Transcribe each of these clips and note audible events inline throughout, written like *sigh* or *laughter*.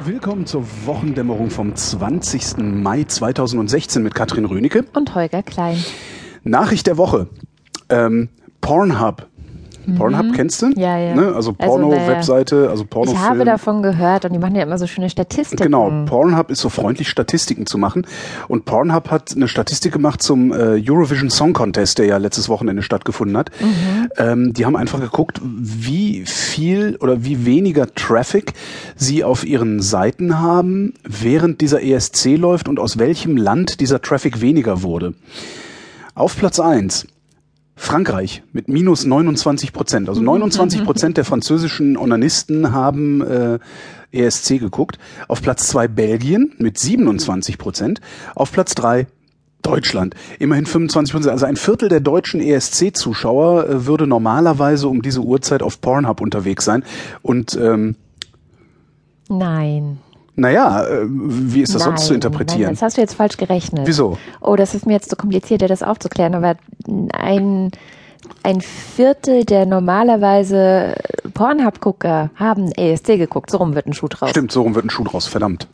Willkommen zur Wochendämmerung vom 20. Mai 2016 mit Katrin Rönecke. Und Holger Klein. Nachricht der Woche. Ähm, Pornhub Pornhub kennst du? Ja, ja. Ne? Also Porno-Webseite, also Porno. Ich habe davon gehört und die machen ja immer so schöne Statistiken. Genau, Pornhub ist so freundlich, Statistiken zu machen. Und Pornhub hat eine Statistik gemacht zum äh, Eurovision Song Contest, der ja letztes Wochenende stattgefunden hat. Mhm. Ähm, die haben einfach geguckt, wie viel oder wie weniger Traffic sie auf ihren Seiten haben, während dieser ESC läuft und aus welchem Land dieser Traffic weniger wurde. Auf Platz eins Frankreich mit minus 29 Prozent. Also 29 Prozent der französischen Onanisten haben äh, ESC geguckt. Auf Platz zwei Belgien mit 27 Prozent. Auf Platz drei Deutschland. Immerhin 25 Prozent. Also ein Viertel der deutschen ESC-Zuschauer äh, würde normalerweise um diese Uhrzeit auf Pornhub unterwegs sein. Und ähm, Nein. Naja, äh, wie ist das nein, sonst zu interpretieren? Nein, das hast du jetzt falsch gerechnet. Wieso? Oh, das ist mir jetzt so kompliziert, dir das aufzuklären, aber ein, ein Viertel der normalerweise Pornhub-Gucker haben ESC geguckt. So rum wird ein Schuh draus. Stimmt, so rum wird ein Schuh draus, verdammt.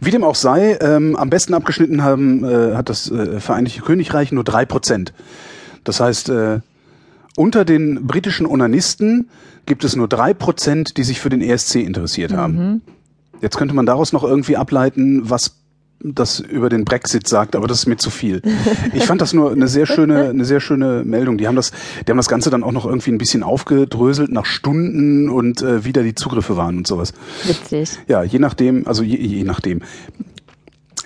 Wie dem auch sei, ähm, am besten abgeschnitten haben, äh, hat das äh, Vereinigte Königreich nur drei Prozent. Das heißt, äh, unter den britischen Onanisten gibt es nur drei Prozent, die sich für den ESC interessiert haben. Jetzt könnte man daraus noch irgendwie ableiten, was das über den Brexit sagt, aber das ist mir zu viel. *laughs* Ich fand das nur eine sehr schöne, eine sehr schöne Meldung. Die haben das, die haben das Ganze dann auch noch irgendwie ein bisschen aufgedröselt nach Stunden und äh, wie da die Zugriffe waren und sowas. Witzig. Ja, je nachdem, also je, je nachdem.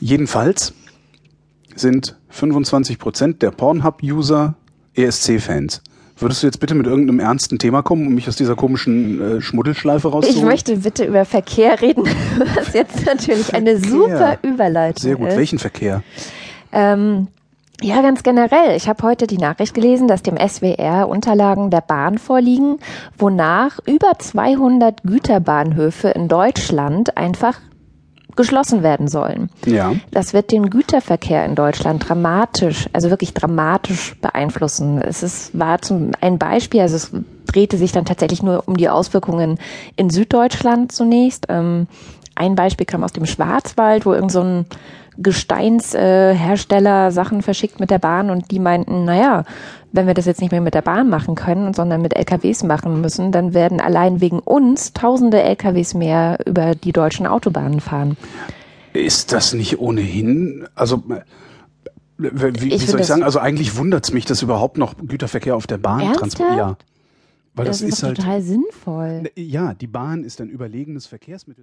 Jedenfalls sind 25 Prozent der Pornhub-User ESC-Fans. Würdest du jetzt bitte mit irgendeinem ernsten Thema kommen, um mich aus dieser komischen äh, Schmuddelschleife Ich rauszuholen? möchte bitte über Verkehr reden, *laughs* was jetzt natürlich eine super Überleitung Sehr gut. ist. Welchen Verkehr? Ähm, ja, ganz generell. Ich habe heute die Nachricht gelesen, dass dem SWR Unterlagen der Bahn vorliegen, wonach über 200 Güterbahnhöfe in Deutschland einfach geschlossen werden sollen. Ja. Das wird den Güterverkehr in Deutschland dramatisch, also wirklich dramatisch beeinflussen. Es ist, war zum, ein Beispiel, also es drehte sich dann tatsächlich nur um die Auswirkungen in Süddeutschland zunächst. Ähm, ein Beispiel kam aus dem Schwarzwald, wo irgend so ein Gesteinshersteller Sachen verschickt mit der Bahn und die meinten, naja, wenn wir das jetzt nicht mehr mit der Bahn machen können, sondern mit LKWs machen müssen, dann werden allein wegen uns tausende LKWs mehr über die deutschen Autobahnen fahren. Ist das nicht ohnehin, also äh, wie, wie soll ich sagen, also eigentlich wundert's mich, dass überhaupt noch Güterverkehr auf der Bahn transportiert. Ja. Weil das, Das, ist ist halt total sinnvoll. ja, die Bahn ist ein überlegenes Verkehrsmittel.